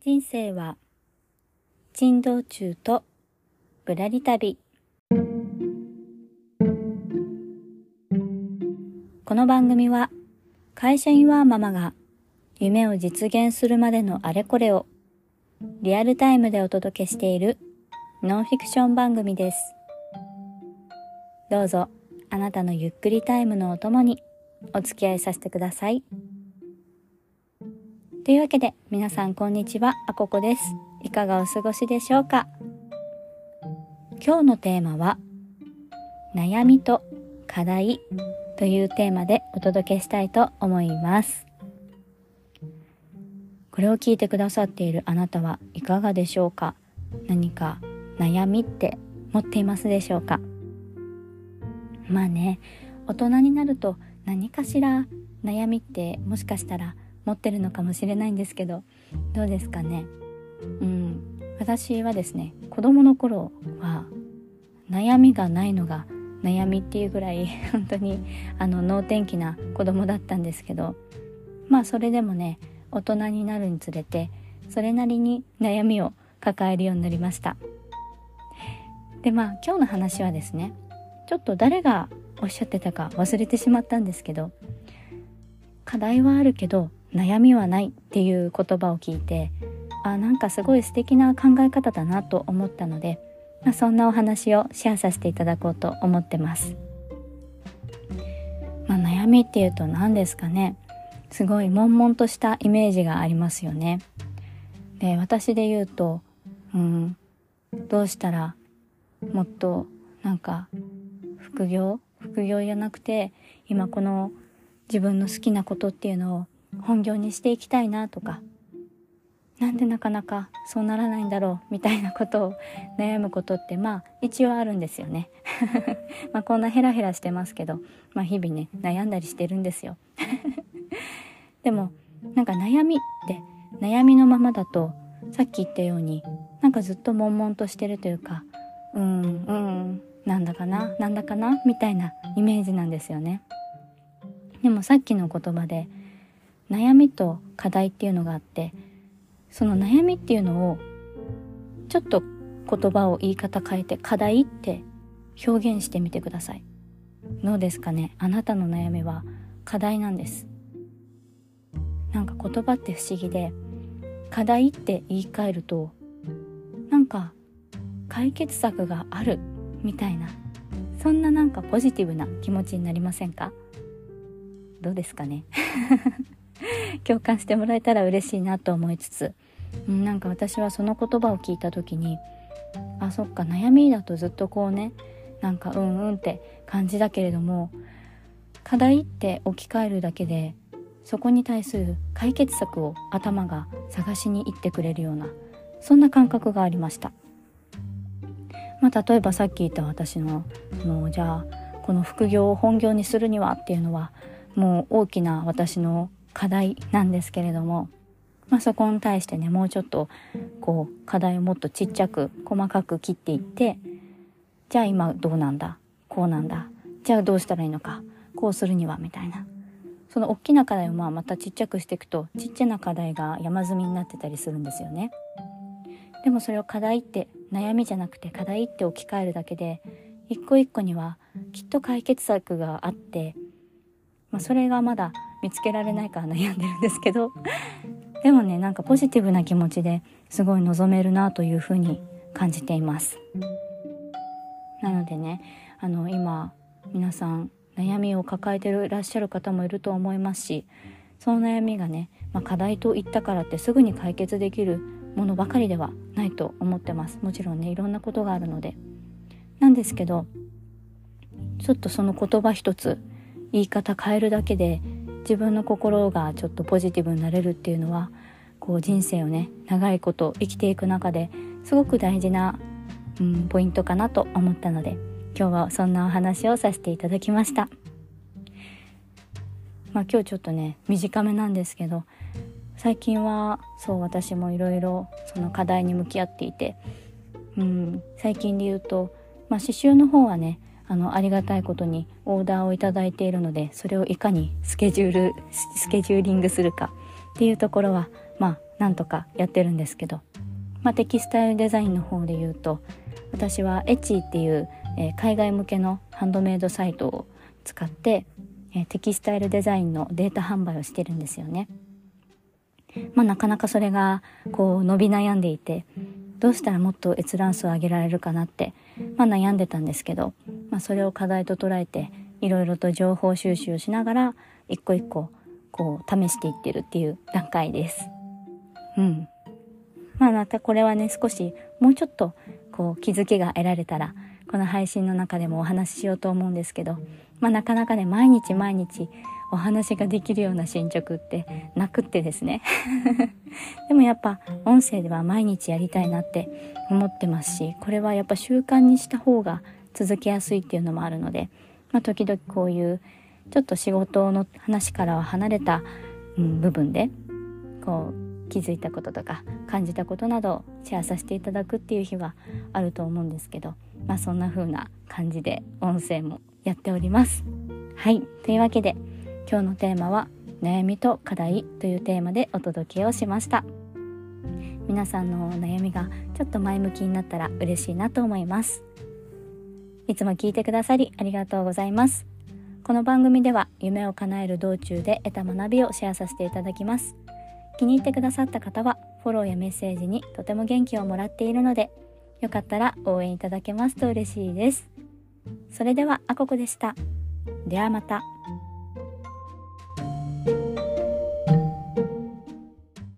人生は珍道中とぶらり旅この番組は会社員ワーママが夢を実現するまでのあれこれをリアルタイムでお届けしているノンフィクション番組です。どうぞあなたのゆっくりタイムのお供にお付き合いさせてください。というわけで皆さんこんにちは、あここです。いかがお過ごしでしょうか今日のテーマは悩みと課題というテーマでお届けしたいと思います。これを聞いてくださっているあなたはいかがでしょうか何か悩みって持っていますでしょうかまあね大人になると何かしら悩みってもしかしたら持ってるのかもしれないんですけどどうですかね？うん。私はですね子供の頃は悩みがないのが悩みっていうぐらい 本当にあの能天気な子供だったんですけどまあそれでもね大人になるにつれてそれなりに悩みを抱えるようになりました。でまあ今日の話はですねちょっと誰がおっしゃってたか忘れてしまったんですけど課題はあるけど悩みはないっていう言葉を聞いてあなんかすごい素敵な考え方だなと思ったので、まあ、そんなお話をシェアさせていただこうと思ってます。まあ、悩みっていうと何ですかねすごい悶々としたイメージがありますよね。で私で言うと、うん、どうしたらもっとなんか副業？副業じゃなくて今この自分の好きなことっていうのを本業にしていきたいなとかなんでなかなかそうならないんだろうみたいなことを悩むことってまあ一応あるんですよね。まあこんなヘラヘラしてますけど、まあ、日々ね悩んだりしてるんですよ。でもなんか悩みって悩みのままだとさっき言ったようになんかずっと悶々としてるというかうんうんなんだかななんだかなみたいなイメージなんですよね。でもさっきの言葉で悩みと課題っていうのがあってその悩みっていうのをちょっと言葉を言い方変えて課題って表現してみてください。どうですかね？あなたの悩みは課題なんです。なんか言葉って不思議で課題って言い換えるとなんか解決策があるみたいなそんななんかポジティブな気持ちになりませんか？どうですかね？共感してもらえたら嬉しいなと思いつつなんか私はその言葉を聞いた時にあそっか悩みだとずっとこうねなんかうんうんって感じだけれども課題って置き換えるだけでそこに対する解決策を頭が探しに行ってくれるようなそんな感覚がありました。まあ、例えばさっき言った私のもうじゃあこの副業を本業にするにはっていうのはもう大きな私の課題なんですけれども、まあ、そこに対してねもうちょっとこう課題をもっとちっちゃく細かく切っていってじゃあ今どうなんだこうなんだじゃあどうしたらいいのかこうするにはみたいなその大きな課題をまあまたちっちゃくしていくとちっちゃな課題が山積みになってたりするんですよね。でもそれを課題って悩みじゃなくて課題って置き換えるだけで一個一個にはきっと解決策があって、まあ、それがまだ見つけられないか悩んでるんですけど。でもねなんかポジティブな気持ちですごい望めるなというふうに感じています。なのでねあの今皆さん悩みを抱えていらっしゃる方もいると思いますしその悩みがね、まあ、課題と言ったからってすぐに解決できるものばかりではないと思ってます。もちろんねいろんなことがあるので。なんですけどちょっとその言葉一つ言い方変えるだけで自分の心がちょっとポジティブになれるっていうのはこう人生をね長いこと生きていく中ですごく大事な、うん、ポイントかなと思ったので今日はそんなお話をさせていただきました。まあ、今日ちょっとね短めなんですけど最近はそう私もいろいろその課題に向き合っていて、うん、最近で言うと、まあ、刺繍の方はねあのありがたいことにオーダーをいいているのでそれをいかにスケジュールスケジューリングするかっていうところはまあなんとかやってるんですけど、まあ、テキスタイルデザインの方で言うと私はエッチっていう、えー、海外向けのハンドメイドサイトを使って、えー、テキスタイルデザインのデータ販売をしてるんですよね。まあ、なかなかそれがこう伸び悩んでいてどうしたらもっと閲覧数を上げられるかなって、まあ、悩んでたんですけど、まあ、それを課題と捉えていろいろと情報収集をしながら一個一個こう試していってるっていう段階です。うん。まあまたこれはね少しもうちょっとこう気づきが得られたらこの配信の中でもお話ししようと思うんですけど、まあ、なかなかね毎日毎日お話ができるような進捗ってなくってですね でもやっぱ音声では毎日やりたいなって思ってますしこれはやっぱ習慣にした方が続けやすいっていうのもあるので、まあ、時々こういうちょっと仕事の話からは離れた、うん、部分でこう気づいたこととか感じたことなどシェアさせていただくっていう日はあると思うんですけど、まあ、そんな風な感じで音声もやっております。はい。というわけで今日のテーマは悩みと課題というテーマでお届けをしました。皆さんの悩みがちょっと前向きになったら嬉しいなと思います。いつも聞いてくださりありがとうございます。この番組では夢を叶える道中で得た学びをシェアさせていただきます。気に入ってくださった方はフォローやメッセージにとても元気をもらっているのでよかったら応援いただけますと嬉しいです。それではあここでした。ではまた。